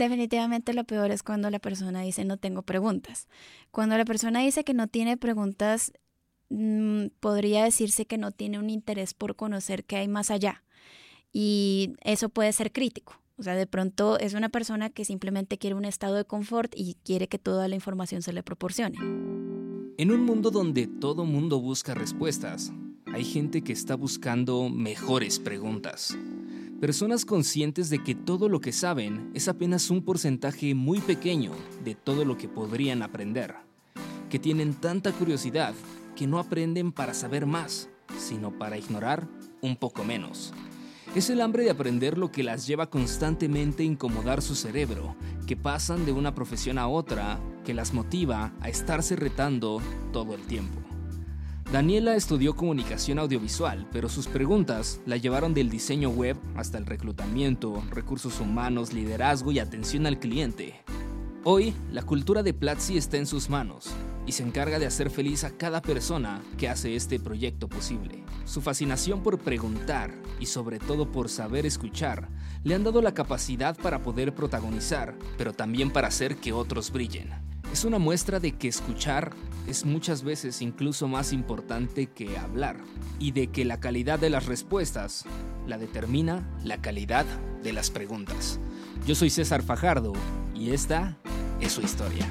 Definitivamente lo peor es cuando la persona dice no tengo preguntas. Cuando la persona dice que no tiene preguntas, mm, podría decirse que no tiene un interés por conocer qué hay más allá. Y eso puede ser crítico. O sea, de pronto es una persona que simplemente quiere un estado de confort y quiere que toda la información se le proporcione. En un mundo donde todo mundo busca respuestas, hay gente que está buscando mejores preguntas. Personas conscientes de que todo lo que saben es apenas un porcentaje muy pequeño de todo lo que podrían aprender. Que tienen tanta curiosidad que no aprenden para saber más, sino para ignorar un poco menos. Es el hambre de aprender lo que las lleva constantemente a incomodar su cerebro, que pasan de una profesión a otra, que las motiva a estarse retando todo el tiempo. Daniela estudió comunicación audiovisual, pero sus preguntas la llevaron del diseño web hasta el reclutamiento, recursos humanos, liderazgo y atención al cliente. Hoy, la cultura de Platzi está en sus manos y se encarga de hacer feliz a cada persona que hace este proyecto posible. Su fascinación por preguntar y sobre todo por saber escuchar le han dado la capacidad para poder protagonizar, pero también para hacer que otros brillen. Es una muestra de que escuchar es muchas veces incluso más importante que hablar y de que la calidad de las respuestas la determina la calidad de las preguntas. Yo soy César Fajardo y esta es su historia.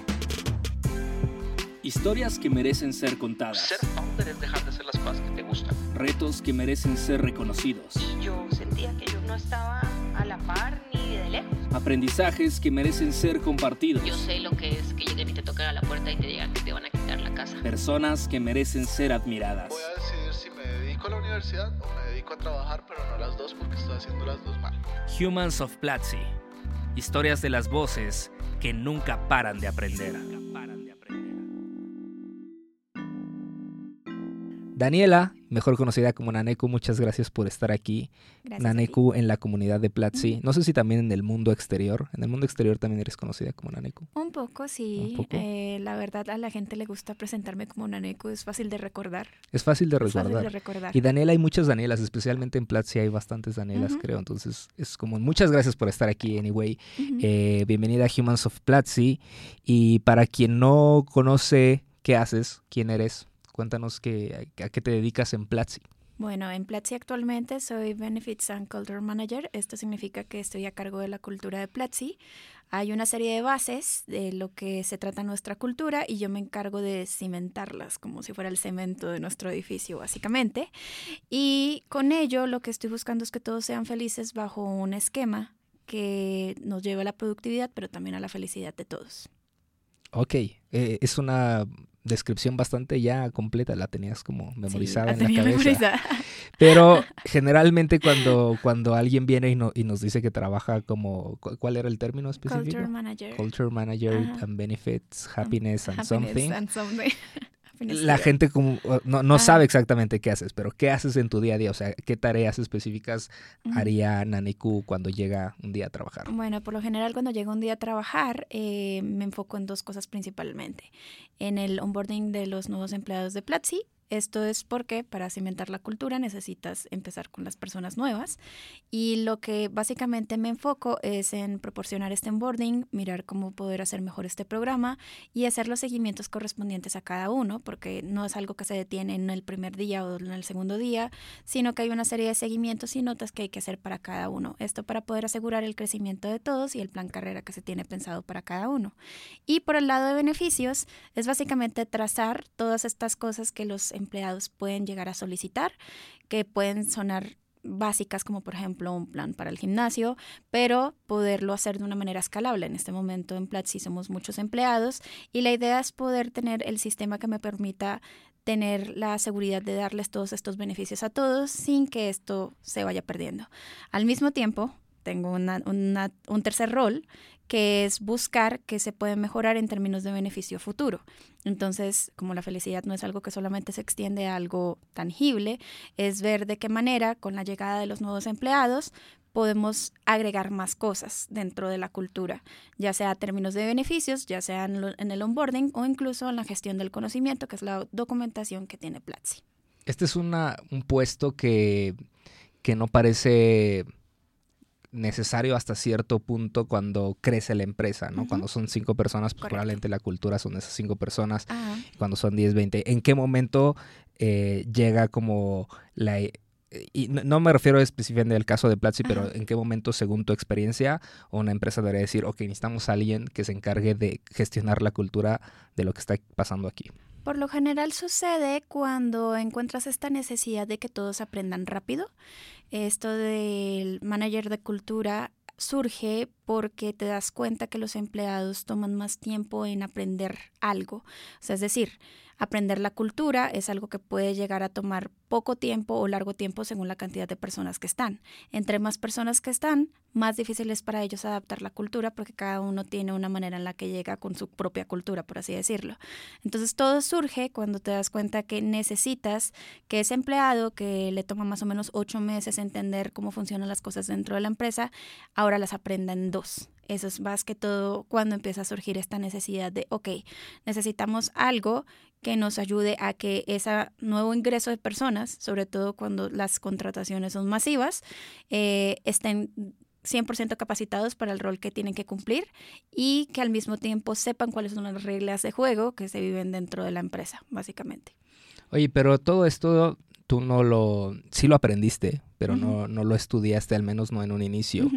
Historias que merecen ser contadas. Ser founder es dejar de hacer las cosas que te gustan. Retos que merecen ser reconocidos. Y yo sentía que yo no estaba a la par ni de lejos. Aprendizajes que merecen ser compartidos. Yo sé lo que es que toquen a la puerta y te digan que te van a quitar la casa. Personas que merecen ser admiradas. Voy a decidir si me dedico a la universidad o me dedico a trabajar, pero no las dos porque estoy haciendo las dos mal. Humans of Platzi. Historias de las voces que nunca paran de aprender. Daniela, mejor conocida como Naneku, muchas gracias por estar aquí. Gracias. Naneku en la comunidad de Platzi. No sé si también en el mundo exterior. En el mundo exterior también eres conocida como Naneku. Un poco, sí. Un poco. Eh, la verdad, a la gente le gusta presentarme como Naneku. Es fácil de recordar. Es fácil de Es fácil recordar. de recordar. Y Daniela, hay muchas Danielas, especialmente en Platzi hay bastantes Danielas, creo. Entonces, es como muchas gracias por estar aquí, anyway. Eh, bienvenida a Humans of Platzi. Y para quien no conoce qué haces, quién eres, cuéntanos qué, a qué te dedicas en Platzi. Bueno, en Platzi actualmente soy Benefits and Culture Manager. Esto significa que estoy a cargo de la cultura de Platzi. Hay una serie de bases de lo que se trata nuestra cultura y yo me encargo de cimentarlas como si fuera el cemento de nuestro edificio, básicamente. Y con ello lo que estoy buscando es que todos sean felices bajo un esquema que nos lleve a la productividad, pero también a la felicidad de todos. Ok, eh, es una descripción bastante ya completa, la tenías como memorizada Sí, la en la cabeza. memorizada. Pero generalmente cuando, cuando alguien viene y, no- y nos dice que trabaja como, ¿cu- ¿cuál era el término específico? Culture Manager. Culture Manager Ajá. and Benefits, Happiness and Happiness Something. and something. La gente como, no, no sabe exactamente qué haces, pero ¿qué haces en tu día a día? O sea, ¿qué tareas específicas haría Naniku cuando llega un día a trabajar? Bueno, por lo general cuando llego un día a trabajar eh, me enfoco en dos cosas principalmente. En el onboarding de los nuevos empleados de Platzi. Esto es porque para cimentar la cultura necesitas empezar con las personas nuevas y lo que básicamente me enfoco es en proporcionar este onboarding, mirar cómo poder hacer mejor este programa y hacer los seguimientos correspondientes a cada uno porque no es algo que se detiene en el primer día o en el segundo día, sino que hay una serie de seguimientos y notas que hay que hacer para cada uno. Esto para poder asegurar el crecimiento de todos y el plan carrera que se tiene pensado para cada uno. Y por el lado de beneficios, es básicamente trazar todas estas cosas que los empleados pueden llegar a solicitar, que pueden sonar básicas como por ejemplo un plan para el gimnasio, pero poderlo hacer de una manera escalable. En este momento en Platzi somos muchos empleados y la idea es poder tener el sistema que me permita tener la seguridad de darles todos estos beneficios a todos sin que esto se vaya perdiendo. Al mismo tiempo, tengo una- una- un tercer rol que es buscar que se puede mejorar en términos de beneficio futuro. Entonces, como la felicidad no es algo que solamente se extiende a algo tangible, es ver de qué manera, con la llegada de los nuevos empleados, podemos agregar más cosas dentro de la cultura, ya sea a términos de beneficios, ya sea en, en el onboarding o incluso en la gestión del conocimiento, que es la documentación que tiene Platzi. Este es una, un puesto que, que no parece necesario hasta cierto punto cuando crece la empresa, ¿no? Cuando son cinco personas, pues probablemente la cultura son esas cinco personas. Cuando son 10, 20, ¿en qué momento eh, llega como la... Y no, no me refiero específicamente al caso de Platzi, pero. ¿en qué momento, según tu experiencia, una empresa debería decir, ok, necesitamos a alguien que se encargue de gestionar la cultura de lo que está pasando aquí? Por lo general sucede cuando encuentras esta necesidad de que todos aprendan rápido. Esto del manager de cultura surge porque te das cuenta que los empleados toman más tiempo en aprender algo. O sea, es decir, aprender la cultura es algo que puede llegar a tomar poco tiempo o largo tiempo según la cantidad de personas que están. Entre más personas que están, más difícil es para ellos adaptar la cultura porque cada uno tiene una manera en la que llega con su propia cultura, por así decirlo. Entonces todo surge cuando te das cuenta que necesitas que ese empleado que le toma más o menos ocho meses entender cómo funcionan las cosas dentro de la empresa, ahora las aprenda en dos. Eso es más que todo cuando empieza a surgir esta necesidad de, ok, necesitamos algo que nos ayude a que ese nuevo ingreso de personas, sobre todo cuando las contrataciones son masivas, eh, estén 100% capacitados para el rol que tienen que cumplir y que al mismo tiempo sepan cuáles son las reglas de juego que se viven dentro de la empresa, básicamente. Oye, pero todo esto tú no lo, sí lo aprendiste, pero no, no lo estudiaste, al menos no en un inicio.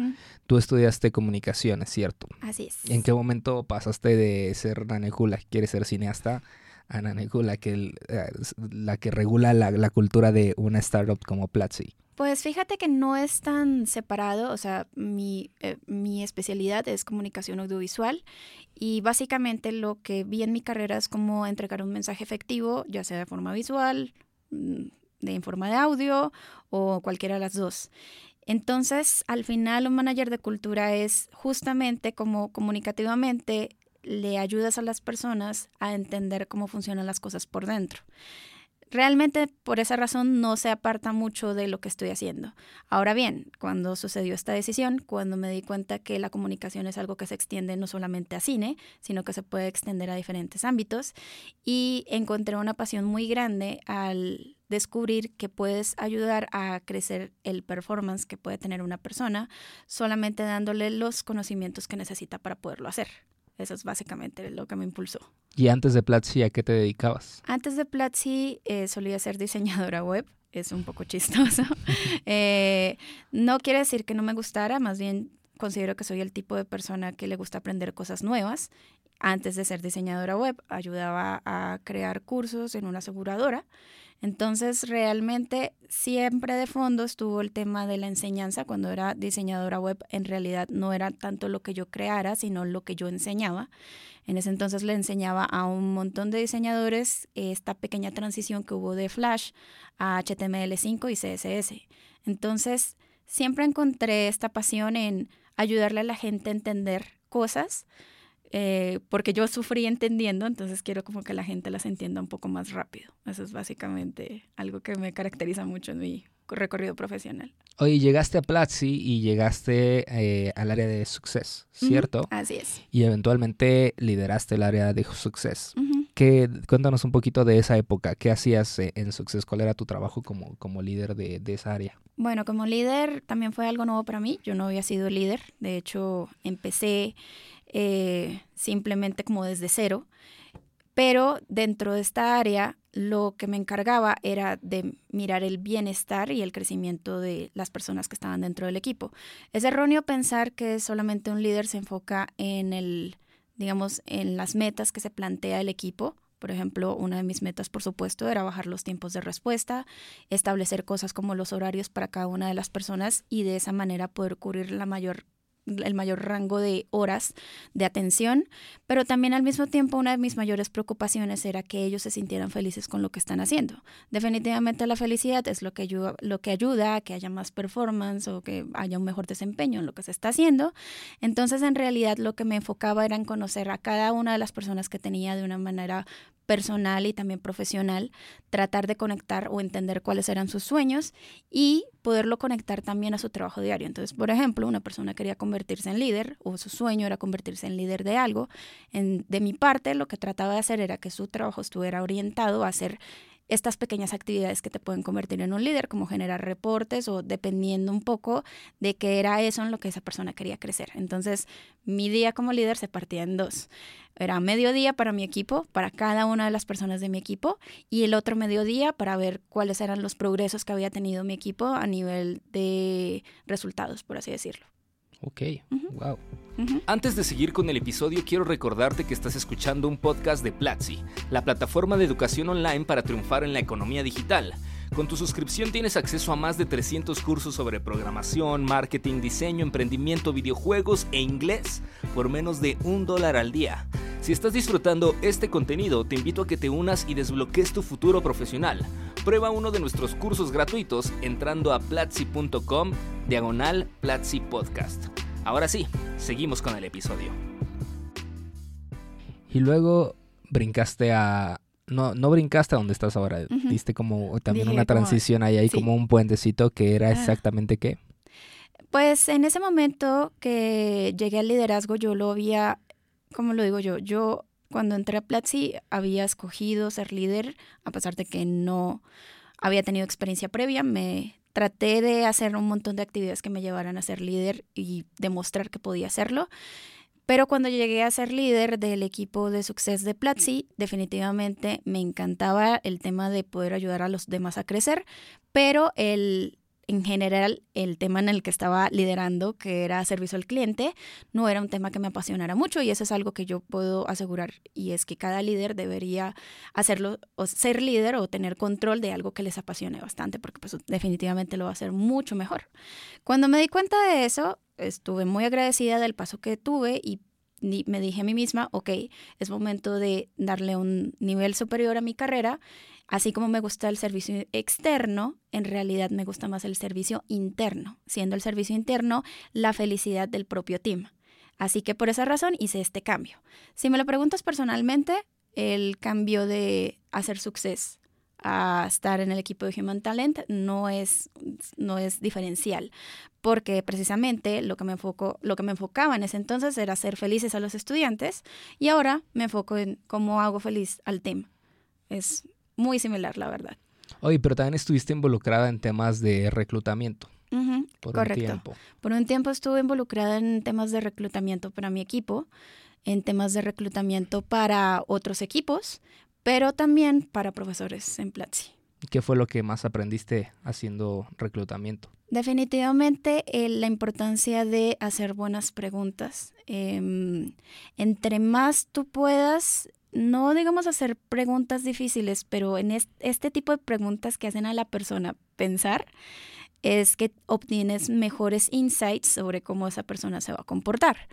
Tú estudiaste comunicaciones, ¿cierto? Así es. ¿En qué momento pasaste de ser Nanekula, que quiere ser cineasta, a Nanekula, que eh, es la que regula la, la cultura de una startup como Platzi? Pues fíjate que no es tan separado, o sea, mi, eh, mi especialidad es comunicación audiovisual y básicamente lo que vi en mi carrera es cómo entregar un mensaje efectivo, ya sea de forma visual, mm, de en forma de audio o cualquiera de las dos. Entonces, al final, un manager de cultura es justamente como comunicativamente le ayudas a las personas a entender cómo funcionan las cosas por dentro. Realmente por esa razón no se aparta mucho de lo que estoy haciendo. Ahora bien, cuando sucedió esta decisión, cuando me di cuenta que la comunicación es algo que se extiende no solamente a cine, sino que se puede extender a diferentes ámbitos, y encontré una pasión muy grande al descubrir que puedes ayudar a crecer el performance que puede tener una persona solamente dándole los conocimientos que necesita para poderlo hacer. Eso es básicamente lo que me impulsó. Y antes de Platzi, ¿a qué te dedicabas? Antes de Platzi eh, solía ser diseñadora web, es un poco chistoso. Eh, no quiere decir que no me gustara, más bien considero que soy el tipo de persona que le gusta aprender cosas nuevas. Antes de ser diseñadora web, ayudaba a crear cursos en una aseguradora. Entonces, realmente siempre de fondo estuvo el tema de la enseñanza. Cuando era diseñadora web, en realidad no era tanto lo que yo creara, sino lo que yo enseñaba. En ese entonces le enseñaba a un montón de diseñadores esta pequeña transición que hubo de Flash a HTML5 y CSS. Entonces, siempre encontré esta pasión en ayudarle a la gente a entender cosas, eh, porque yo sufrí entendiendo, entonces quiero como que la gente las entienda un poco más rápido. Eso es básicamente algo que me caracteriza mucho en mi recorrido profesional. Oye, llegaste a Platzi y llegaste eh, al área de Success, ¿cierto? Así es. Y eventualmente lideraste el área de Success. Ujú. ¿Qué, cuéntanos un poquito de esa época. ¿Qué hacías eh, en Success? ¿Cuál era tu trabajo como, como líder de, de esa área? Bueno, como líder también fue algo nuevo para mí. Yo no había sido líder. De hecho, empecé eh, simplemente como desde cero. Pero dentro de esta área, lo que me encargaba era de mirar el bienestar y el crecimiento de las personas que estaban dentro del equipo. Es erróneo pensar que solamente un líder se enfoca en el, digamos, en las metas que se plantea el equipo. Por ejemplo, una de mis metas, por supuesto, era bajar los tiempos de respuesta, establecer cosas como los horarios para cada una de las personas y de esa manera poder cubrir la mayor el mayor rango de horas de atención, pero también al mismo tiempo una de mis mayores preocupaciones era que ellos se sintieran felices con lo que están haciendo. Definitivamente la felicidad es lo que ayuda, a que haya más performance o que haya un mejor desempeño en lo que se está haciendo. Entonces, en realidad lo que me enfocaba era en conocer a cada una de las personas que tenía de una manera personal y también profesional, tratar de conectar o entender cuáles eran sus sueños y poderlo conectar también a su trabajo diario. Entonces, por ejemplo, una persona quería convertirse en líder o su sueño era convertirse en líder de algo. En, de mi parte, lo que trataba de hacer era que su trabajo estuviera orientado a hacer estas pequeñas actividades que te pueden convertir en un líder, como generar reportes o dependiendo un poco de qué era eso en lo que esa persona quería crecer. Entonces, mi día como líder se partía en dos. Era mediodía para mi equipo, para cada una de las personas de mi equipo, y el otro mediodía para ver cuáles eran los progresos que había tenido mi equipo a nivel de resultados, por así decirlo. Ok, wow. Antes de seguir con el episodio, quiero recordarte que estás escuchando un podcast de Platzi, la plataforma de educación online para triunfar en la economía digital. Con tu suscripción tienes acceso a más de 300 cursos sobre programación, marketing, diseño, emprendimiento, videojuegos e inglés por menos de un dólar al día. Si estás disfrutando este contenido, te invito a que te unas y desbloquees tu futuro profesional. Prueba uno de nuestros cursos gratuitos entrando a platzi.com diagonal Platzi Podcast. Ahora sí, seguimos con el episodio. Y luego brincaste a... No, no brincaste a donde estás ahora. Diste como también Dije una como- transición ahí, ahí sí. como un puentecito que era Ah. exactamente qué. Pues en ese momento que llegué al liderazgo, yo lo había, ¿cómo lo digo yo? Yo cuando entré a Platzi había escogido ser líder, a pesar de que no había tenido experiencia previa. Me traté de hacer un montón de actividades que me llevaran a ser líder y demostrar que podía hacerlo. Pero cuando llegué a ser líder del equipo de Success de Platzi, definitivamente me encantaba el tema de poder ayudar a los demás a crecer, pero el, en general el tema en el que estaba liderando, que era servicio al cliente, no era un tema que me apasionara mucho y eso es algo que yo puedo asegurar y es que cada líder debería hacerlo o ser líder o tener control de algo que les apasione bastante porque pues definitivamente lo va a hacer mucho mejor. Cuando me di cuenta de eso, estuve muy agradecida del paso que tuve y me dije a mí misma, ok, es momento de darle un nivel superior a mi carrera. Así como me gusta el servicio externo, en realidad me gusta más el servicio interno, siendo el servicio interno la felicidad del propio team. Así que por esa razón hice este cambio. Si me lo preguntas personalmente, el cambio de hacer success a estar en el equipo de Human Talent no es, no es diferencial, porque precisamente lo que, me enfoco, lo que me enfocaba en ese entonces era hacer felices a los estudiantes y ahora me enfoco en cómo hago feliz al team. Es muy similar, la verdad. Oye, pero también estuviste involucrada en temas de reclutamiento Ujú, por correcto. un tiempo. Por un tiempo estuve involucrada en temas de reclutamiento para mi equipo, en temas de reclutamiento para otros equipos, pero también para profesores en Platzi. ¿Qué fue lo que más aprendiste haciendo reclutamiento? Definitivamente eh, la importancia de hacer buenas preguntas. Em, entre más tú puedas, no digamos hacer preguntas difíciles, pero en es- este tipo de preguntas que hacen a la persona pensar, es que obtienes mejores insights sobre cómo esa persona se va a comportar.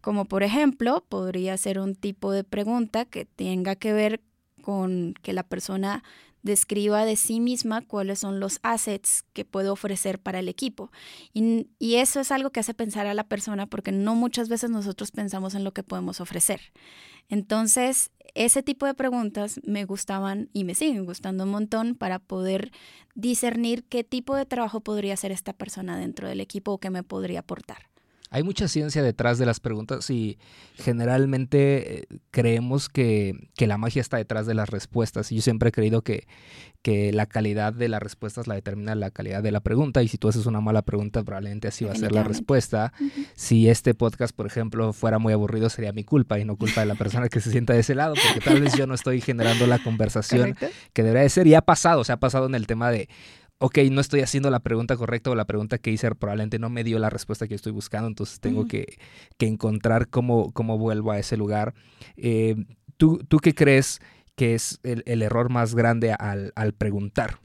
Como por ejemplo, podría ser un tipo de pregunta que tenga que ver con que la persona describa de sí misma cuáles son los assets que puede ofrecer para el equipo. Y, y eso es algo que hace pensar a la persona porque no muchas veces nosotros pensamos en lo que podemos ofrecer. Entonces, ese tipo de preguntas me gustaban y me siguen gustando un montón para poder discernir qué tipo de trabajo podría hacer esta persona dentro del equipo o qué me podría aportar. Hay mucha ciencia detrás de las preguntas y generalmente eh, creemos que, que la magia está detrás de las respuestas. Y yo siempre he creído que, que la calidad de las respuestas la determina la calidad de la pregunta. Y si tú haces una mala pregunta, probablemente así va a ser la respuesta. Si este podcast, por ejemplo, fuera muy aburrido, sería mi culpa y no culpa de la persona que se sienta de ese lado, porque tal vez yo no estoy generando la conversación ¿Correcto? que debería de ser. Y ha pasado, o sea, ha pasado en el tema de, ok, no estoy haciendo la pregunta correcta o la pregunta que hice probablemente no me dio la respuesta que estoy buscando, entonces tengo que, que encontrar cómo, cómo vuelvo a ese lugar. Eh, ¿tú, ¿Tú qué crees que es el, el error más grande al, al preguntar?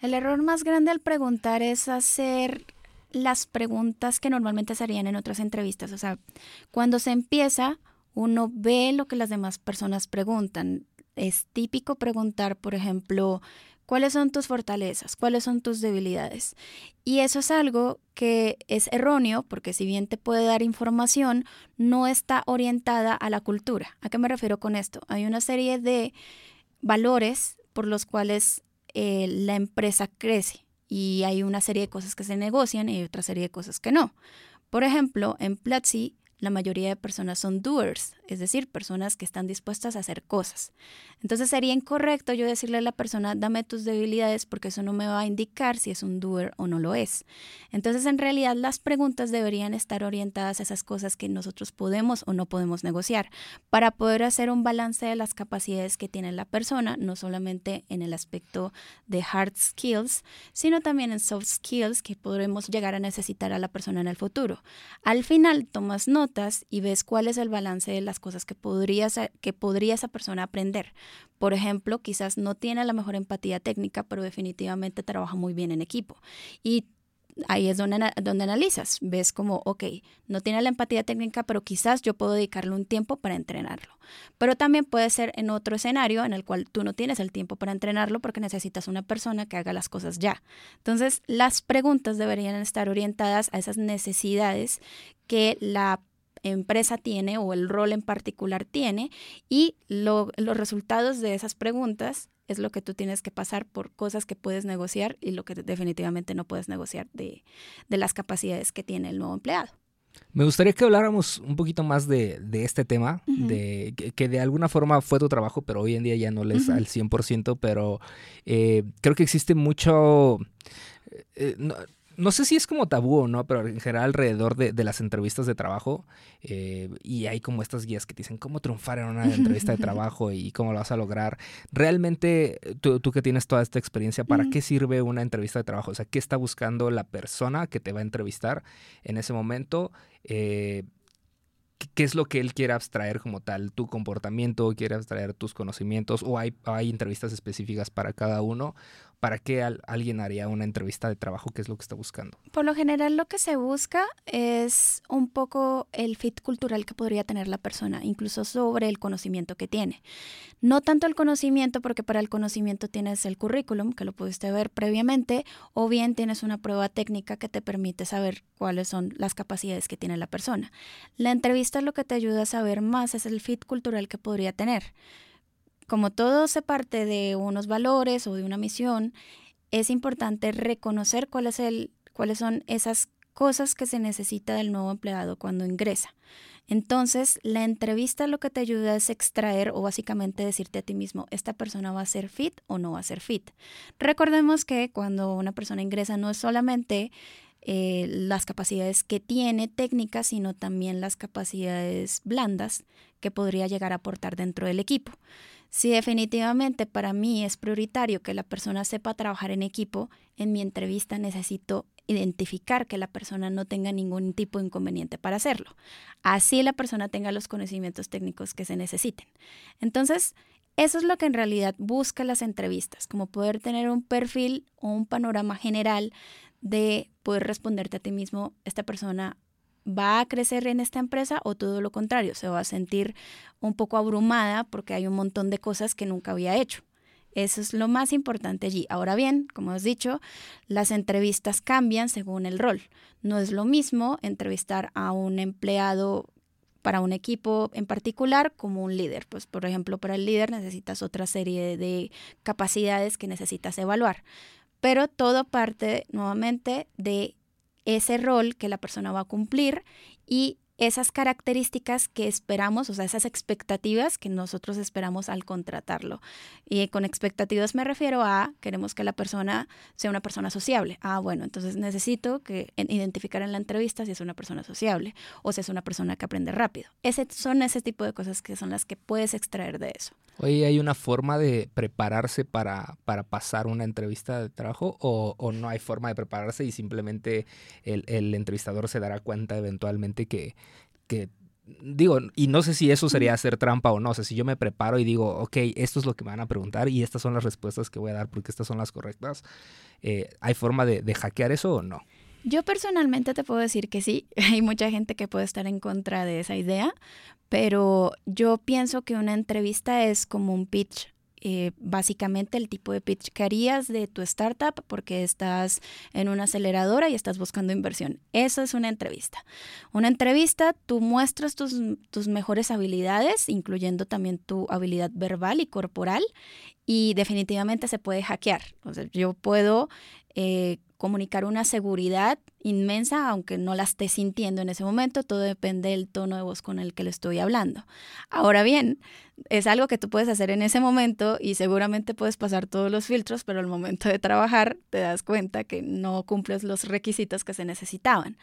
El error más grande al preguntar es hacer las preguntas que normalmente se harían en otras entrevistas. O sea, cuando se empieza, uno ve lo que las demás personas preguntan. Es típico preguntar, por ejemplo, ¿cuáles son tus fortalezas? ¿Cuáles son tus debilidades? Y eso es algo que es erróneo porque si bien te puede dar información, no está orientada a la cultura. ¿A qué me refiero con esto? Hay una serie de valores por los cuales eh, la empresa crece y hay una serie de cosas que se negocian y otra serie de cosas que no. Por ejemplo, en Platzi la mayoría de personas son doers, es decir, personas que están dispuestas a hacer cosas. Entonces sería incorrecto yo decirle a la persona, dame tus debilidades porque eso no me va a indicar si es un doer o no lo es. Entonces en realidad las preguntas deberían estar orientadas a esas cosas que nosotros podemos o no podemos negociar para poder hacer un balance de las capacidades que tiene la persona, no solamente en el aspecto de hard skills, sino también en soft skills que podremos llegar a necesitar a la persona en el futuro. Al final tomas notas y ves cuál es el balance de las cosas que podría, que podría esa persona aprender. Por ejemplo, quizás no tiene la mejor empatía técnica, pero definitivamente trabaja muy bien en equipo. Y ahí es donde, donde analizas, ves como, ok, no tiene la empatía técnica, pero quizás yo puedo dedicarle un tiempo para entrenarlo. Pero también puede ser en otro escenario en el cual tú no tienes el tiempo para entrenarlo porque necesitas una persona que haga las cosas ya. Entonces, las preguntas deberían estar orientadas a esas necesidades que la empresa tiene o el rol en particular tiene y los resultados de esas preguntas es lo que tú tienes que pasar por cosas que puedes negociar y lo que definitivamente no puedes negociar de, las capacidades que tiene el nuevo empleado. Me gustaría que habláramos un poquito más de, este tema, de que, de alguna forma fue tu trabajo, pero hoy en día ya no les al 100%, pero eh, creo que existe mucho... Eh, no sé si es como tabú o no, pero en general alrededor de, las entrevistas de trabajo, eh, y hay como estas guías que te dicen cómo triunfar en una entrevista de trabajo y cómo lo vas a lograr. Realmente, tú, que tienes toda esta experiencia, ¿para qué sirve una entrevista de trabajo? O sea, ¿qué está buscando la persona que te va a entrevistar en ese momento? Eh, qué es lo que él quiere abstraer como tal, tu comportamiento, quiere abstraer tus conocimientos, o hay, hay entrevistas específicas para cada uno. ¿Para qué alguien haría una entrevista de trabajo? ¿Qué es lo que está buscando? Por lo general lo que se busca es un poco el fit cultural que podría tener la persona, incluso sobre el conocimiento que tiene. No tanto el conocimiento, porque para el conocimiento tienes el currículum, que lo pudiste ver previamente, o bien tienes una prueba técnica que te permite saber cuáles son las capacidades que tiene la persona. La entrevista lo que te ayuda a saber más es el fit cultural que podría tener como todo se parte de unos valores o de una misión, es importante reconocer cuáles son esas cosas que se necesita del nuevo empleado cuando ingresa. Entonces, la entrevista lo que te ayuda es extraer o básicamente decirte a ti mismo, esta persona va a ser fit o no va a ser fit. Recordemos que cuando una persona ingresa no es solamente eh, las capacidades que tiene técnicas, sino también las capacidades blandas que podría llegar a aportar dentro del equipo. Si definitivamente para mí es prioritario que la persona sepa trabajar en equipo, en mi entrevista necesito identificar que la persona no tenga ningún tipo de inconveniente para hacerlo. Así la persona tenga los conocimientos técnicos que se necesiten. Entonces, eso es lo que en realidad busca las entrevistas, como poder tener un perfil o un panorama general de poder responderte a ti mismo, esta persona va a crecer en esta empresa o todo lo contrario, se va a sentir un poco abrumada porque hay un montón de cosas que nunca había hecho. Eso es lo más importante allí. Ahora bien, como has dicho, las entrevistas cambian según el rol. No es lo mismo entrevistar a un empleado para un equipo en particular como un líder. Pues, por ejemplo, para el líder necesitas otra serie de capacidades que necesitas evaluar. Pero todo parte nuevamente de ese rol que la persona va a cumplir y esas características que esperamos, o sea, esas expectativas que nosotros esperamos al contratarlo. Y con expectativas me refiero a, queremos que la persona sea una persona sociable. Ah, bueno, entonces necesito que identificar en la entrevista si es una persona sociable o si es una persona que aprende rápido. Ese, son ese tipo de cosas que son las que puedes extraer de eso. Oye, ¿hay una forma de prepararse para, para pasar una entrevista de trabajo o, no hay forma de prepararse y simplemente el entrevistador se dará cuenta eventualmente que que digo, y no sé si eso sería hacer trampa o no, o sea, si yo me preparo y digo, ok, esto es lo que me van a preguntar y estas son las respuestas que voy a dar porque estas son las correctas, eh, ¿hay forma de, de, hackear eso o no? Yo personalmente te puedo decir que sí, hay mucha gente que puede estar en contra de esa idea, pero yo pienso que una entrevista es como un pitch eh, básicamente el tipo de pitch que harías de tu startup porque estás en una aceleradora y estás buscando inversión. Eso es una entrevista. Una entrevista, tú muestras tus, mejores habilidades, incluyendo también tu habilidad verbal y corporal, y definitivamente se puede hackear. O sea, yo puedo eh, comunicar una seguridad inmensa, aunque no la esté sintiendo en ese momento, todo depende del tono de voz con el que le estoy hablando. Ahora bien, es algo que tú puedes hacer en ese momento y seguramente puedes pasar todos los filtros, pero al momento de trabajar te das cuenta que no cumples los requisitos que se necesitaban.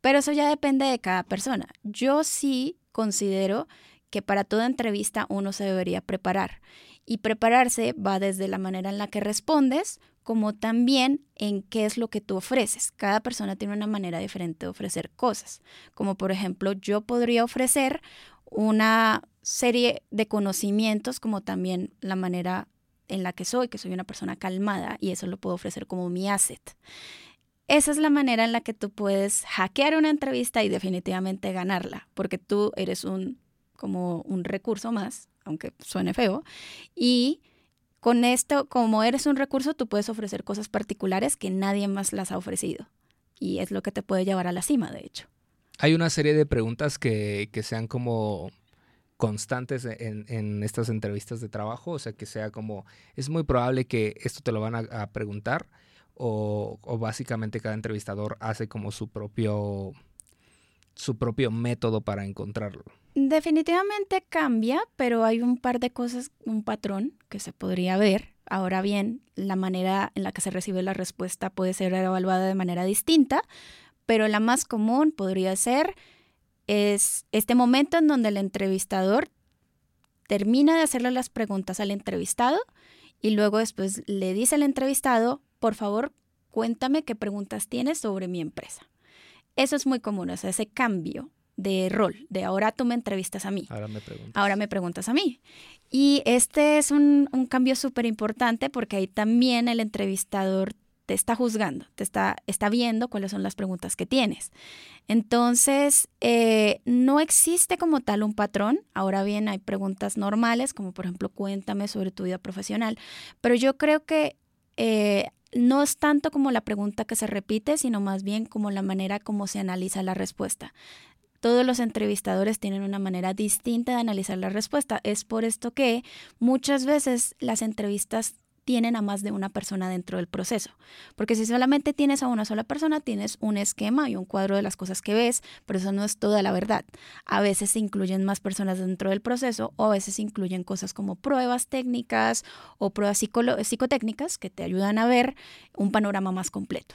Pero eso ya depende de cada persona. Yo sí considero que para toda entrevista uno se debería preparar. Y prepararse va desde la manera en la que respondes, como también en qué es lo que tú ofreces. Cada persona tiene una manera diferente de ofrecer cosas. Como por ejemplo, yo podría ofrecer una serie de conocimientos, como también la manera en la que soy, que soy una persona calmada y eso lo puedo ofrecer como mi asset. Esa es la manera en la que tú puedes hackear una entrevista y definitivamente ganarla, porque tú eres un como un recurso más, aunque suene feo, y con esto, como eres un recurso, tú puedes ofrecer cosas particulares que nadie más las ha ofrecido. Y es lo que te puede llevar a la cima, de hecho. Hay una serie de preguntas que, sean como constantes en, estas entrevistas de trabajo, o sea, que sea como, es muy probable que esto te lo van a, preguntar, o, o, básicamente cada entrevistador hace como su propio, su propio método para encontrarlo. Definitivamente cambia, pero hay un par de cosas, un patrón que se podría ver. Ahora bien, la manera en la que se recibe la respuesta puede ser evaluada de manera distinta, pero la más común podría ser es este momento en donde el entrevistador termina de hacerle las preguntas al entrevistado y luego después le dice al entrevistado, por favor, cuéntame qué preguntas tienes sobre mi empresa. Eso es muy común, o ese cambio de rol, de ahora tú me entrevistas a mí. Ahora me preguntas. Ahora me preguntas a mí. Y este es un, cambio súper importante porque ahí también el entrevistador te está juzgando, te está, está viendo cuáles son las preguntas que tienes. Entonces, eh, no existe como tal un patrón. Ahora bien, hay preguntas normales, como por ejemplo, cuéntame sobre tu vida profesional. Pero yo creo que eh, no es tanto como la pregunta que se repite, sino más bien como la manera como se analiza la respuesta. Todos los entrevistadores tienen una manera distinta de analizar la respuesta. Es por esto que muchas veces las entrevistas tienen a más de una persona dentro del proceso. Porque si solamente tienes a una sola persona, tienes un esquema y un cuadro de las cosas que ves, pero eso no es toda la verdad. A veces se incluyen más personas dentro del proceso o a veces se incluyen cosas como pruebas técnicas o pruebas psicotécnicas que te ayudan a ver un panorama más completo.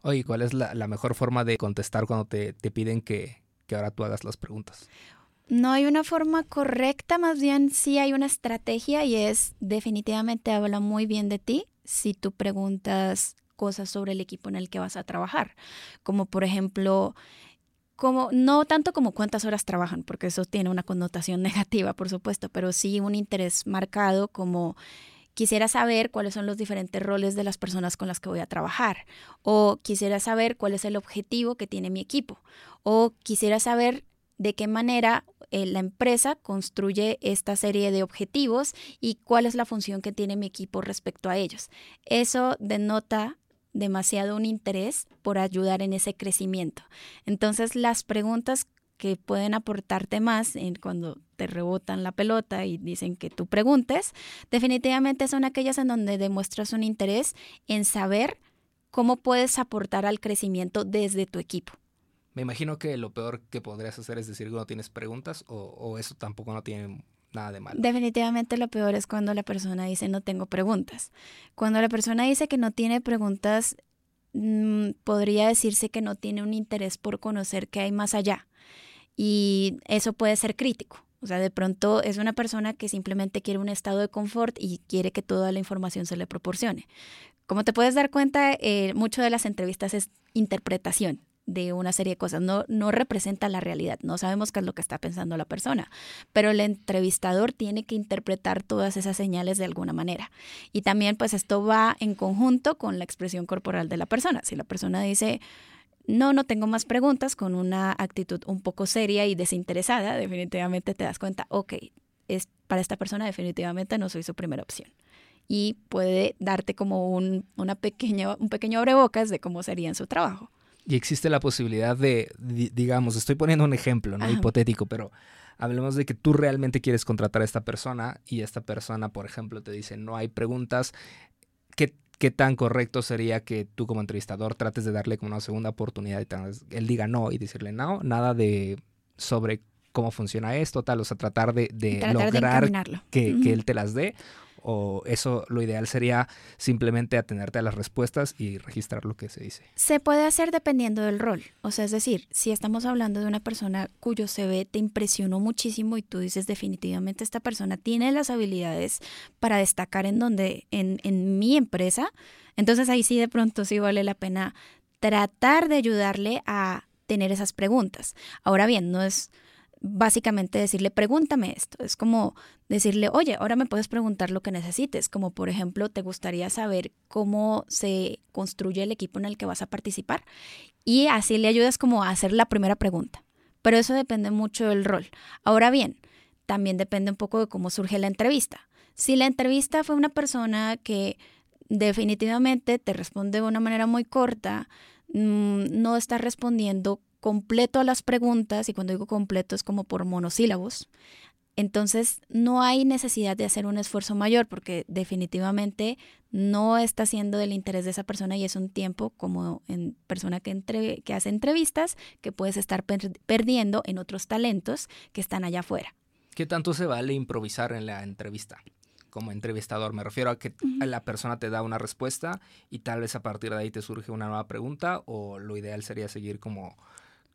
Oye, ¿cuál es la, mejor forma de contestar cuando te piden que, que ahora tú hagas las preguntas? No hay una forma correcta, más bien sí hay una estrategia y es definitivamente habla muy bien de ti si tú preguntas cosas sobre el equipo en el que vas a trabajar, como por ejemplo, como no tanto como cuántas horas trabajan, porque eso tiene una connotación negativa, por supuesto, pero sí un interés marcado como quisiera saber cuáles son los diferentes roles de las personas con las que voy a trabajar, o quisiera saber cuál es el objetivo que tiene mi equipo, o quisiera saber de qué manera eh, la empresa construye esta serie de objetivos y cuál es la función que tiene mi equipo respecto a ellos. Eso denota demasiado un interés por ayudar en ese crecimiento. Entonces, las preguntas que pueden aportarte más en cuando te rebotan la pelota y dicen que tú preguntes, definitivamente son aquellas en donde demuestras un interés en saber cómo puedes aportar al crecimiento desde tu equipo. Me imagino que lo peor que podrías hacer es decir que no tienes preguntas o, eso tampoco no tiene nada de malo. Definitivamente lo peor es cuando la persona dice no tengo preguntas. Cuando la persona dice que no tiene preguntas, mm, podría decirse que no tiene un interés por conocer qué hay más allá y eso puede ser crítico. O sea, de pronto es una persona que simplemente quiere un estado de confort y quiere que toda la información se le proporcione. Como te puedes dar cuenta, eh, mucho de las entrevistas es interpretación de una serie de cosas, no, no representa la realidad, no sabemos qué es lo que está pensando la persona, pero el entrevistador tiene que interpretar todas esas señales de alguna manera. Y también pues esto va en conjunto con la expresión corporal de la persona. Si la persona dice, no, no tengo más preguntas, con una actitud un poco seria y desinteresada, definitivamente te das cuenta, ok, es, para esta persona definitivamente no soy su primera opción. Y puede darte como un, una pequeña, un pequeño abrebocas de cómo sería en su trabajo. Y existe la posibilidad de, digamos, estoy poniendo un ejemplo, ¿no? Hipotético, pero hablemos de que tú realmente quieres contratar a esta persona y esta persona, por ejemplo, te dice, no hay preguntas. ¿Qué, ¿qué tan correcto sería que tú como entrevistador trates de darle como una segunda oportunidad y tal, él diga no y decirle no, nada de sobre cómo funciona esto, tal, o sea, tratar de, lograr que, que, él te las dé, o eso lo ideal sería simplemente atenerte a las respuestas y registrar lo que se dice. Se puede hacer dependiendo del rol, o sea, es decir, si estamos hablando de una persona cuyo CV te impresionó muchísimo y tú dices definitivamente esta persona tiene las habilidades para destacar en donde en, en mi empresa, entonces ahí sí de pronto sí vale la pena tratar de ayudarle a tener esas preguntas. Ahora bien, no es básicamente decirle, pregúntame esto. Es como decirle, oye, ahora me puedes preguntar lo que necesites, como por ejemplo, ¿te gustaría saber cómo se construye el equipo en el que vas a participar? Y así le ayudas como a hacer la primera pregunta. Pero eso depende mucho del rol. Ahora bien, también depende un poco de cómo surge la entrevista. Si la entrevista fue una persona que definitivamente te responde de una manera muy corta, mm, no está respondiendo completo a las preguntas, y cuando digo completo es como por monosílabos, entonces no hay necesidad de hacer un esfuerzo mayor porque definitivamente no está siendo del interés de esa persona y es un tiempo como en persona que, entre, que hace entrevistas que puedes estar perdiendo en otros talentos que están allá afuera. ¿Qué tanto se vale improvisar en la entrevista? como entrevistador. Me refiero a que la persona te da una respuesta y tal vez a partir de ahí te surge una nueva pregunta o lo ideal sería seguir como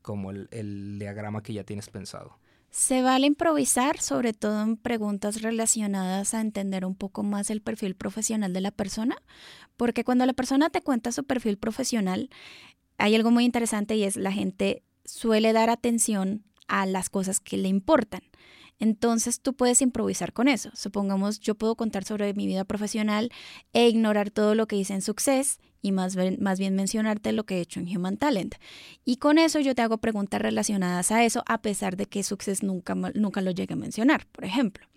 como el, diagrama que ya tienes pensado. Se vale improvisar, sobre todo en preguntas relacionadas a entender un poco más el perfil profesional de la persona, porque cuando la persona te cuenta su perfil profesional, hay algo muy interesante y es la gente suele dar atención a las cosas que le importan. Entonces tú puedes improvisar con eso. Supongamos yo puedo contar sobre mi vida profesional e ignorar todo lo que hice en Success y más bien, mencionarte lo que he hecho en Human Talent. Y con eso yo te hago preguntas relacionadas a eso, a pesar de que Success nunca, nunca lo llegue a mencionar, por ejemplo.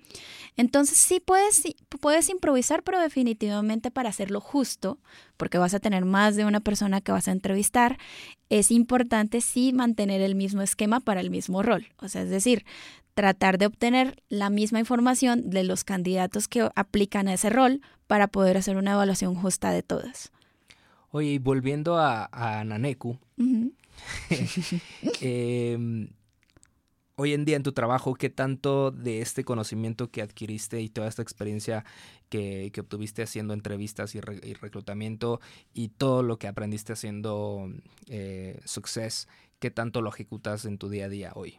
Entonces sí puedes, puedes improvisar, pero definitivamente para hacerlo justo, porque vas a tener más de una persona que vas a entrevistar, es importante sí mantener el mismo esquema para el mismo rol. O sea, es decir, tratar de obtener la misma información de los candidatos que aplican a ese rol para poder hacer una evaluación justa de todas. Oye, y volviendo a, Naneku, em, hoy en día en tu trabajo, ¿qué tanto de este conocimiento que adquiriste y toda esta experiencia que, obtuviste haciendo entrevistas y, reclutamiento y todo lo que aprendiste haciendo eh, Success, qué tanto lo ejecutas en tu día a día hoy?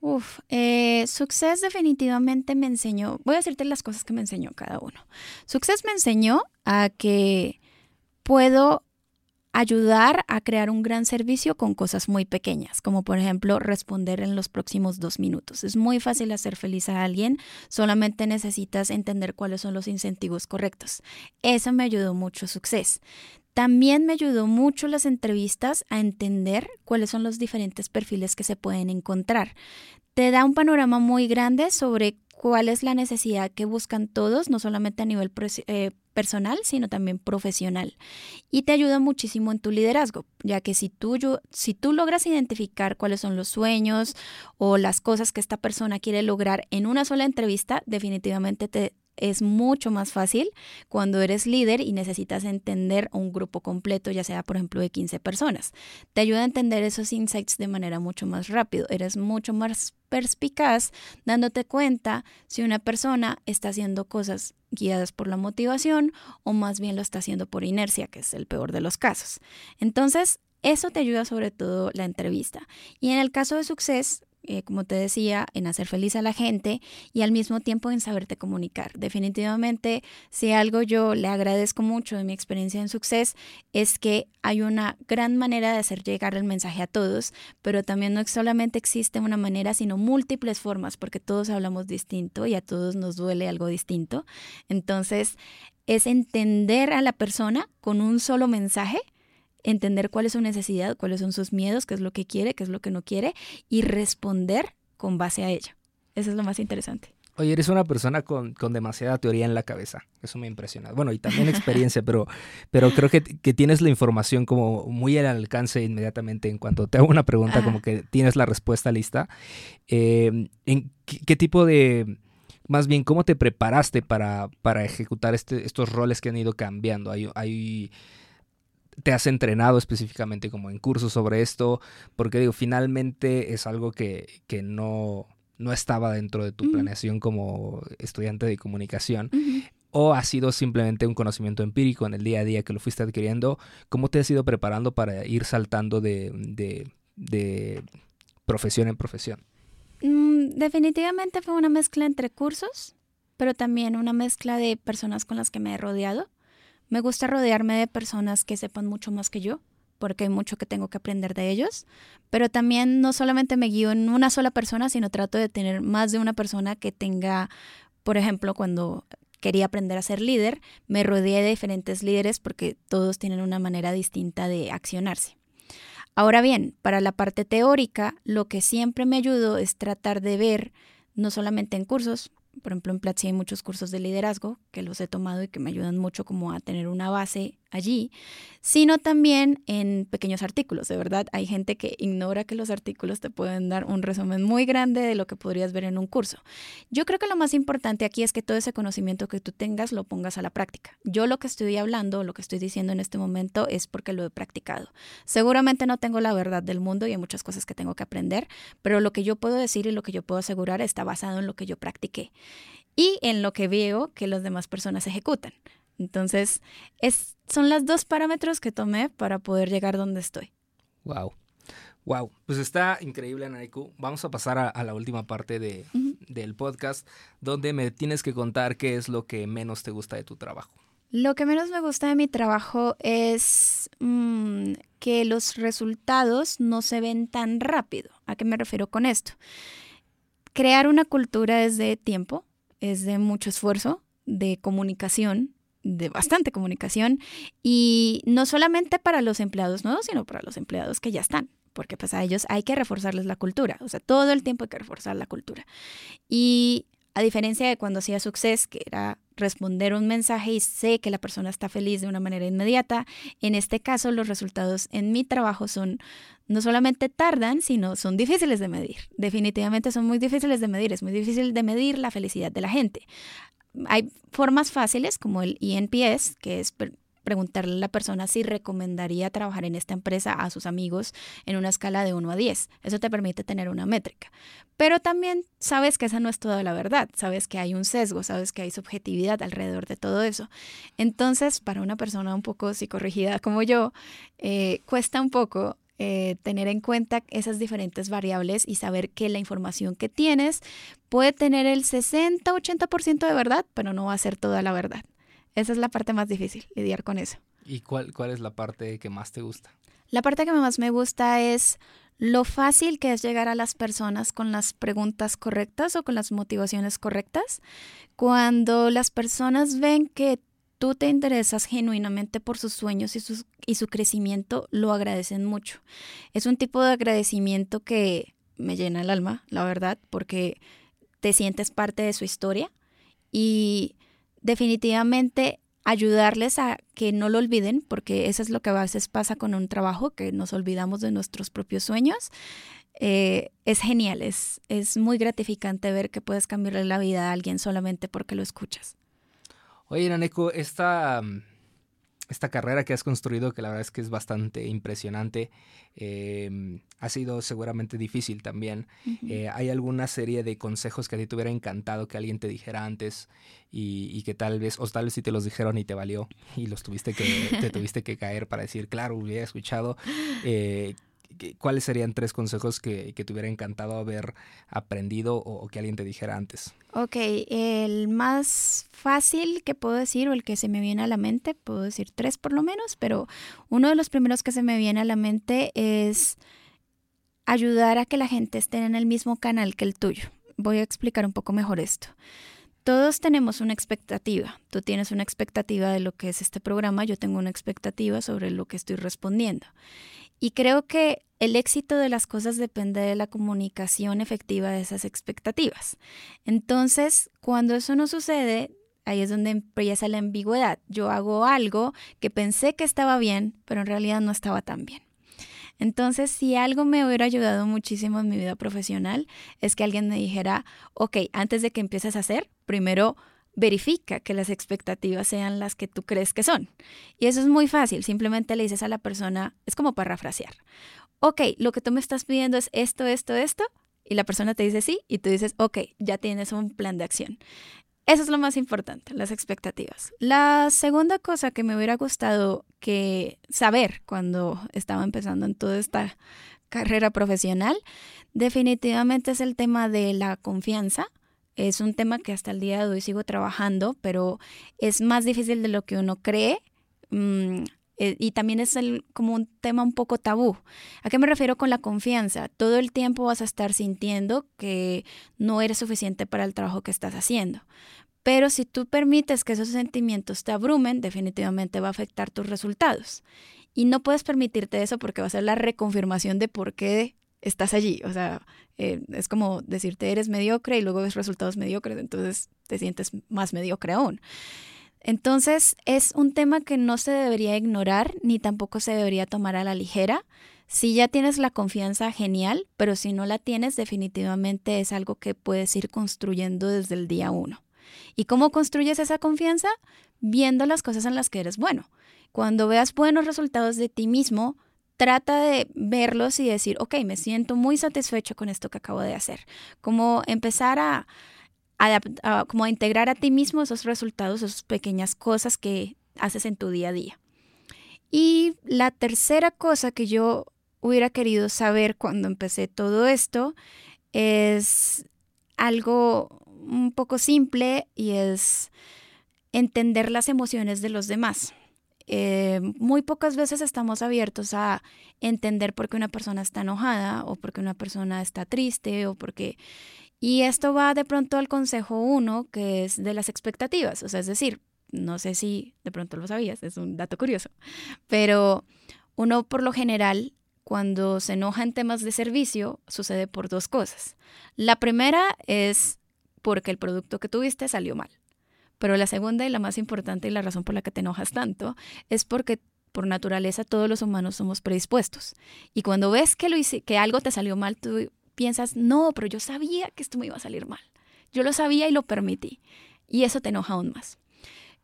Uf, eh, Success definitivamente me enseñó, voy a decirte las cosas que me enseñó cada uno. Success me enseñó a que puedo ayudar a crear un gran servicio con cosas muy pequeñas, como por ejemplo responder en los próximos dos minutos. Es muy fácil hacer feliz a alguien, solamente necesitas entender cuáles son los incentivos correctos. Eso me ayudó mucho Success. También me ayudó mucho las entrevistas a entender cuáles son los diferentes perfiles que se pueden encontrar. Te da un panorama muy grande sobre cuál es la necesidad que buscan todos, no solamente a nivel eh, personal, sino también profesional. Y te ayuda muchísimo en tu liderazgo, ya que si tú, si tú logras identificar cuáles son los sueños o las cosas que esta persona quiere lograr en una sola entrevista, definitivamente te, es mucho más fácil cuando eres líder y necesitas entender un grupo completo, ya sea por ejemplo de 15 personas. Te ayuda a entender esos insights de manera mucho más rápido. Eres mucho más perspicaz dándote cuenta si una persona está haciendo cosas guiadas por la motivación o más bien lo está haciendo por inercia, que es el peor de los casos. Entonces, eso te ayuda sobre todo la entrevista. Y en el caso de Success, eh, como te decía, en hacer feliz a la gente y al mismo tiempo en saberte comunicar. Definitivamente, si algo yo le agradezco mucho de mi experiencia en Success es que hay una gran manera de hacer llegar el mensaje a todos, pero también no solamente existe una manera, sino múltiples formas, porque todos hablamos distinto y a todos nos duele algo distinto. Entonces, es entender a la persona con un solo mensaje entender cuál es su necesidad, cuáles son sus miedos, qué es lo que quiere, qué es lo que no quiere y responder con base a ello. Eso es lo más interesante. Oye, eres una persona con, demasiada teoría en la cabeza. Eso me impresiona. Bueno, y también experiencia, pero, pero creo que, tienes la información como muy al alcance inmediatamente. En cuanto te hago una pregunta, como que tienes la respuesta lista. Eh, ¿En qué, tipo de más bien, ¿cómo te preparaste para, para ejecutar este, estos roles que han ido cambiando? Hay, hay, ¿Te has entrenado específicamente como en cursos sobre esto? Porque digo, finalmente es algo que, que no, no estaba dentro de tu planeación como estudiante de comunicación. ¿O ha sido simplemente un conocimiento empírico en el día a día que lo fuiste adquiriendo? ¿Cómo te has ido preparando para ir saltando de, de, de profesión en profesión? Mm, definitivamente fue una mezcla entre cursos, pero también una mezcla de personas con las que me he rodeado. Me gusta rodearme de personas que sepan mucho más que yo, porque hay mucho que tengo que aprender de ellos, pero también no solamente me guío en una sola persona, sino trato de tener más de una persona que tenga, por ejemplo, cuando quería aprender a ser líder, me rodeé de diferentes líderes porque todos tienen una manera distinta de accionarse. Ahora bien, para la parte teórica, lo que siempre me ayudó es tratar de ver, no solamente en cursos, por ejemplo, en Platzi hay muchos cursos de liderazgo que los he tomado y que me ayudan mucho como a tener una base allí, sino también en pequeños artículos. De verdad, hay gente que ignora que los artículos te pueden dar un resumen muy grande de lo que podrías ver en un curso. Yo creo que lo más importante aquí es que todo ese conocimiento que tú tengas lo pongas a la práctica. Yo lo que estoy hablando, lo que estoy diciendo en este momento es porque lo he practicado. Seguramente no tengo la verdad del mundo y hay muchas cosas que tengo que aprender, pero lo que yo puedo decir y lo que yo puedo asegurar está basado en lo que yo practiqué y en lo que veo que las demás personas ejecutan. Entonces, es, son los dos parámetros que tomé para poder llegar donde estoy. Wow. Wow, pues está increíble, Nariku. Vamos a pasar a, la última parte de, del podcast, donde me tienes que contar qué es lo que menos te gusta de tu trabajo. Lo que menos me gusta de mi trabajo es mm, que los resultados no se ven tan rápido. ¿A qué me refiero con esto? Crear una cultura es de tiempo, es de mucho esfuerzo, de comunicación, de bastante comunicación y no solamente para los empleados nuevos, sino para los empleados que ya están, porque pues a ellos hay que reforzarles la cultura, o sea, todo el tiempo hay que reforzar la cultura. Y a diferencia de cuando hacía Success, que era responder un mensaje y sé que la persona está feliz de una manera inmediata, en este caso los resultados en mi trabajo son no solamente tardan, sino son difíciles de medir. Definitivamente son muy difíciles de medir, es muy difícil de medir la felicidad de la gente hay formas fáciles como el ENPS, que es preguntarle a la persona si recomendaría trabajar en esta empresa a sus amigos en una escala de 1 a 10. Eso te permite tener una métrica. Pero también sabes que esa no es toda la verdad, sabes que hay un sesgo, sabes que hay subjetividad alrededor de todo eso. Entonces, para una persona un poco psicorrigida como yo, eh, cuesta un poco eh, tener en cuenta esas diferentes variables y saber que la información que tienes puede tener el 60-80% de verdad, pero no va a ser toda la verdad. Esa es la parte más difícil, lidiar con eso. ¿Y cuál, cuál es la parte que más te gusta? La parte que más me gusta es lo fácil que es llegar a las personas con las preguntas correctas o con las motivaciones correctas. Cuando las personas ven que tú te interesas genuinamente por sus sueños y, y su crecimiento, lo agradecen mucho. Es un tipo de agradecimiento que me llena el alma, la verdad, porque te sientes parte de su historia y definitivamente ayudarles a que no lo olviden, porque eso es lo que a veces pasa con un trabajo, que nos olvidamos de nuestros propios sueños. Eh, es genial, es, es muy gratificante ver que puedes cambiarle la vida a alguien solamente porque lo escuchas. Oye, Naneco, esta, mm, esta carrera que has construido, que la verdad es que es bastante impresionante, em, ha sido seguramente difícil también. Eh, ¿Hay alguna serie de consejos que a ti te hubiera encantado que alguien te dijera antes y, que tal vez, o tal vez si te los dijeron y te valió y los tuviste que, te tuviste que caer para decir, claro, hubiera escuchado? Eh, ¿Cuáles serían tres consejos que, te hubiera encantado haber aprendido o, que alguien te dijera antes? Ok, el más fácil que puedo decir o el que se me viene a la mente, puedo decir tres por lo menos, pero uno de los primeros que se me viene a la mente es ayudar a que la gente esté en el mismo canal que el tuyo. Voy a explicar un poco mejor esto. Todos tenemos una expectativa. Tú tienes una expectativa de lo que es este programa, yo tengo una expectativa sobre lo que estoy respondiendo. Y creo que el éxito de las cosas depende de la comunicación efectiva de esas expectativas. Entonces, cuando eso no sucede, ahí es donde empieza la ambigüedad. Yo hago algo que pensé que estaba bien, pero en realidad no estaba tan bien. Entonces, si algo me hubiera ayudado muchísimo en mi vida profesional, es que alguien me dijera, ok, antes de que empieces a hacer, primero verifica que las expectativas sean las que tú crees que son. Y eso es muy fácil, simplemente le dices a la persona, es como parafrasear, ok, lo que tú me estás pidiendo es esto, esto, esto, y la persona te dice sí, y tú dices, ok, ya tienes un plan de acción. Eso es lo más importante, las expectativas. La segunda cosa que me hubiera gustado que saber cuando estaba empezando en toda esta carrera profesional, definitivamente es el tema de la confianza. Es un tema que hasta el día de hoy sigo trabajando, pero es más difícil de lo que uno cree. Mm, eh, y también es el, como un tema un poco tabú. ¿A qué me refiero con la confianza? Todo el tiempo vas a estar sintiendo que no eres suficiente para el trabajo que estás haciendo. Pero si tú permites que esos sentimientos te abrumen, definitivamente va a afectar tus resultados. Y no puedes permitirte eso porque va a ser la reconfirmación de por qué estás allí. O sea, eh, es como decirte eres mediocre y luego ves resultados mediocres, entonces te sientes más mediocre aún. Entonces es un tema que no se debería ignorar ni tampoco se debería tomar a la ligera. Si ya tienes la confianza, genial, pero si no la tienes, definitivamente es algo que puedes ir construyendo desde el día uno. ¿Y cómo construyes esa confianza? Viendo las cosas en las que eres bueno. Cuando veas buenos resultados de ti mismo, trata de verlos y decir, ok, me siento muy satisfecho con esto que acabo de hacer. Como empezar a como a integrar a ti mismo esos resultados, esas pequeñas cosas que haces en tu día a día. Y la tercera cosa que yo hubiera querido saber cuando empecé todo esto es algo un poco simple y es entender las emociones de los demás. Eh, muy pocas veces estamos abiertos a entender por qué una persona está enojada o por qué una persona está triste o porque y esto va de pronto al consejo uno, que es de las expectativas. O sea, es decir, no sé si de pronto lo sabías, es un dato curioso, pero uno por lo general, cuando se enoja en temas de servicio, sucede por dos cosas. La primera es porque el producto que tuviste salió mal. Pero la segunda y la más importante y la razón por la que te enojas tanto es porque por naturaleza todos los humanos somos predispuestos. Y cuando ves que, lo hice, que algo te salió mal, tú piensas, no, pero yo sabía que esto me iba a salir mal. Yo lo sabía y lo permití. Y eso te enoja aún más.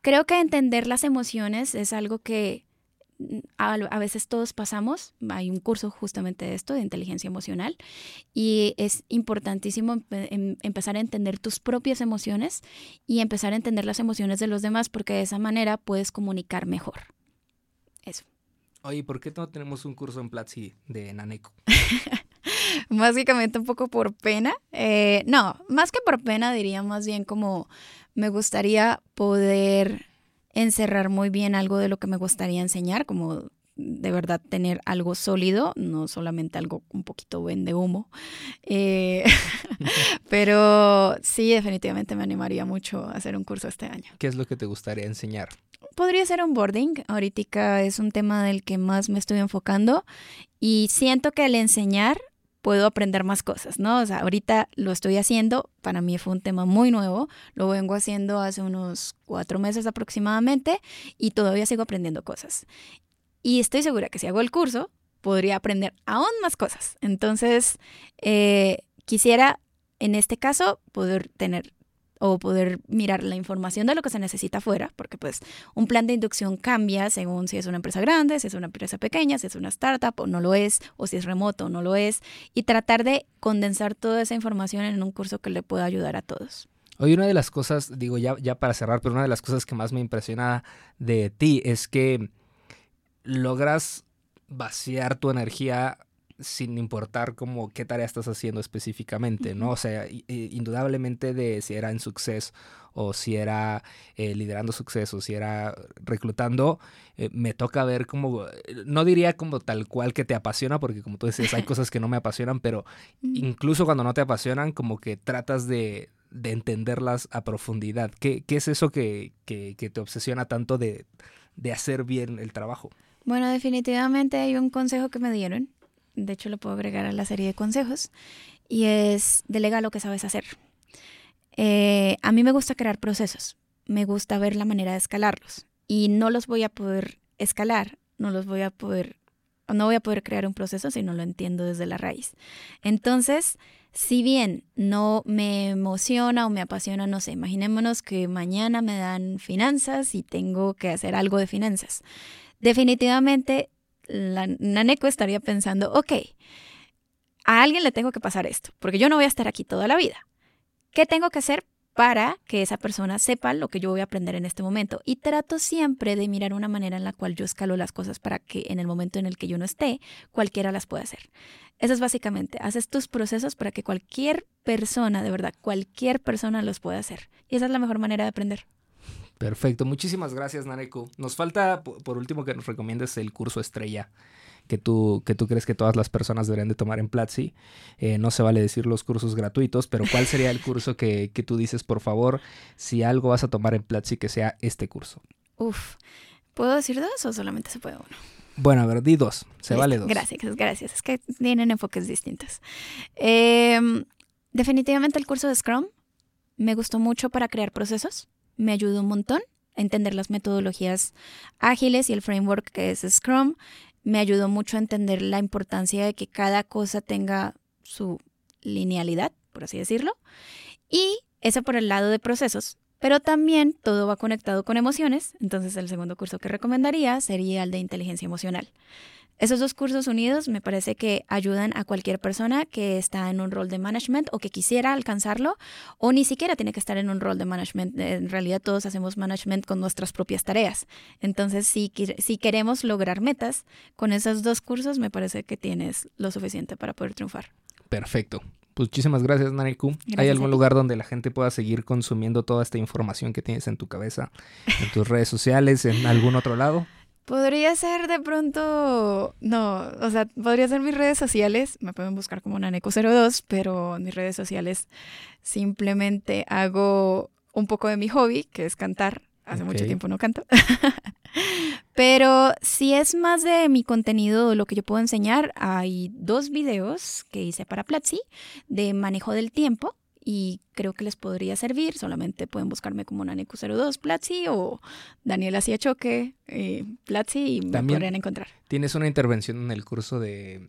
Creo que entender las emociones es algo que mm, a, veces todos pasamos. Hay un curso justamente de esto, de inteligencia emocional, y es importantísimo em, empezar a entender tus propias emociones y empezar a entender las emociones de los demás, porque de esa manera puedes comunicar mejor. Eso. Oye, ¿por qué no tenemos un curso en Platzi de Naneco? básicamente un poco por pena. Eh, no, más que por pena, diría más bien como me gustaría poder encerrar muy bien algo de lo que me gustaría enseñar, como de verdad tener algo sólido, no solamente algo un poquito vende humo. Eh, pero sí, definitivamente me animaría mucho a hacer un curso este año. ¿Qué es lo que te gustaría enseñar? Podría ser onboarding. Ahorita es un tema del que más me estoy enfocando y siento que al enseñar puedo aprender más cosas, ¿no? O sea, ahorita lo estoy haciendo, para mí fue un tema muy nuevo, lo vengo haciendo hace unos cuatro meses aproximadamente y todavía sigo aprendiendo cosas. Y estoy segura que si hago el curso, podría aprender aún más cosas. Entonces, eh, quisiera, en este caso, poder tener o poder mirar la información de lo que se necesita afuera, porque pues un plan de inducción cambia según si es una empresa grande, si es una empresa pequeña, si es una startup o no lo es, o si es remoto o no lo es, y tratar de condensar toda esa información en un curso que le pueda ayudar a todos. Hoy una de las cosas, digo ya, ya para cerrar, pero una de las cosas que más me impresiona de ti es que logras vaciar tu energía sin importar como qué tarea estás haciendo específicamente, ¿no? O sea, indudablemente de si era en Success o si era eh, liderando Success o si era reclutando, eh, me toca ver como, no diría como tal cual que te apasiona, porque como tú dices, hay cosas que no me apasionan, pero incluso cuando no te apasionan, como que tratas de, entenderlas a profundidad. ¿Qué, es eso que, que, te obsesiona tanto de, de hacer bien el trabajo? Bueno, definitivamente hay un consejo que me dieron de hecho lo puedo agregar a la serie de consejos, y es delega lo que sabes hacer. Eh, a mí me gusta crear procesos, me gusta ver la manera de escalarlos y no los voy a poder escalar, no los voy a poder no voy a poder crear un proceso si no lo entiendo desde la raíz. Entonces, si bien no me emociona o me apasiona, no sé, imaginémonos que mañana me dan finanzas y tengo que hacer algo de finanzas. Definitivamente, la Naneco estaría pensando, ok, a alguien le tengo que pasar esto, porque yo no voy a estar aquí toda la vida. ¿Qué tengo que hacer para que esa persona sepa lo que yo voy a aprender en este momento. Y trato siempre de mirar una manera en la cual yo escalo las cosas para que en el momento en el que yo no esté, cualquiera las pueda hacer. Eso es básicamente, haces tus procesos para que cualquier persona, de verdad, cualquier persona los pueda hacer. Y esa es la mejor manera de aprender. Perfecto, muchísimas gracias Nareku. Nos falta, por último, que nos recomiendes el curso estrella que tú, que tú crees que todas las personas deberían de tomar en Platzi. Eh, no se vale decir los cursos gratuitos, pero ¿cuál sería el curso que, que tú dices, por favor, si algo vas a tomar en Platzi, que sea este curso? Uf, ¿puedo decir dos o solamente se puede uno? Bueno, a ver, di dos, se vale dos. Gracias, gracias. Es que tienen enfoques distintos. Em, definitivamente el curso de Scrum me gustó mucho para crear procesos, me ayudó un montón a entender las metodologías ágiles y el framework que es Scrum me ayudó mucho a entender la importancia de que cada cosa tenga su linealidad, por así decirlo. Y eso por el lado de procesos. Pero también todo va conectado con emociones, entonces el segundo curso que recomendaría sería el de inteligencia emocional. Esos dos cursos unidos me parece que ayudan a cualquier persona que está en un rol de management o que quisiera alcanzarlo o ni siquiera tiene que estar en un rol de management. En realidad todos hacemos management con nuestras propias tareas. Entonces, si, si queremos lograr metas, con esos dos cursos me parece que tienes lo suficiente para poder triunfar. Perfecto. Muchísimas gracias, Nariku. ¿Hay algún lugar donde la gente pueda seguir consumiendo toda esta información que tienes en tu cabeza, en tus redes sociales, en algún otro lado? Podría ser de pronto, no, o sea, podría ser mis redes sociales, me pueden buscar como Naneco02, pero en mis redes sociales simplemente hago un poco de mi hobby, que es cantar. Hace mucho tiempo no canto. pero si es más de mi contenido, lo que yo puedo enseñar, hay dos videos que hice para Platzi de manejo del tiempo y creo que les podría servir. Solamente pueden buscarme como Naneku02 Platzi o Daniela Siachoque eh, Platzi y me podrían encontrar. Tienes una intervención en el curso de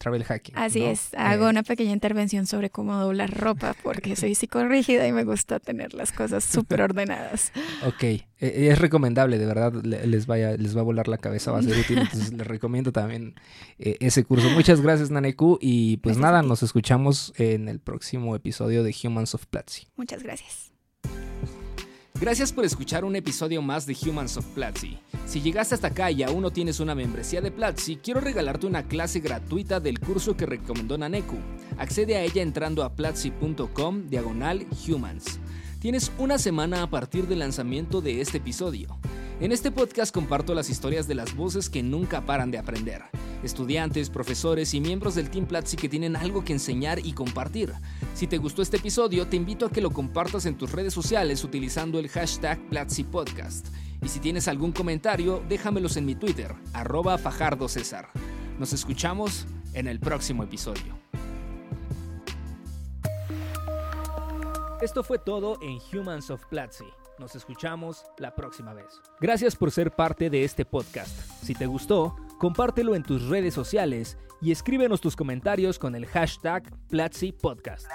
travel hacking. Así es, hago eh, una pequeña intervención sobre cómo doblar ropa porque soy psicorrígida y me gusta tener las cosas súper ordenadas. ok, e, es recomendable, de verdad les, vaya, les va a volar la cabeza, va a ser útil, entonces les recomiendo también eh, ese curso. Muchas gracias Naneku y pues nada, nos escuchamos en el próximo episodio de Humans of Platzi. Muchas gracias. Gracias por escuchar un episodio más de Humans of Platzi. Si llegaste hasta acá y aún no tienes una membresía de Platzi, quiero regalarte una clase gratuita del curso que recomendó Naneku. Accede a ella entrando a platzi.com diagonal humans. Tienes una semana a partir del lanzamiento de este episodio. En este podcast comparto las historias de las voces que nunca paran de aprender. Estudiantes, profesores y miembros del Team Platzi que tienen algo que enseñar y compartir. Si te gustó este episodio, te invito a que lo compartas en tus redes sociales utilizando el hashtag Platzi Podcast. Y si tienes algún comentario, déjamelos en mi Twitter, arroba Fajardo César. Nos escuchamos en el próximo episodio. Esto fue todo en Humans of Platzi. Nos escuchamos la próxima vez. Gracias por ser parte de este podcast. Si te gustó, compártelo en tus redes sociales y escríbenos tus comentarios con el hashtag Platzi Podcast.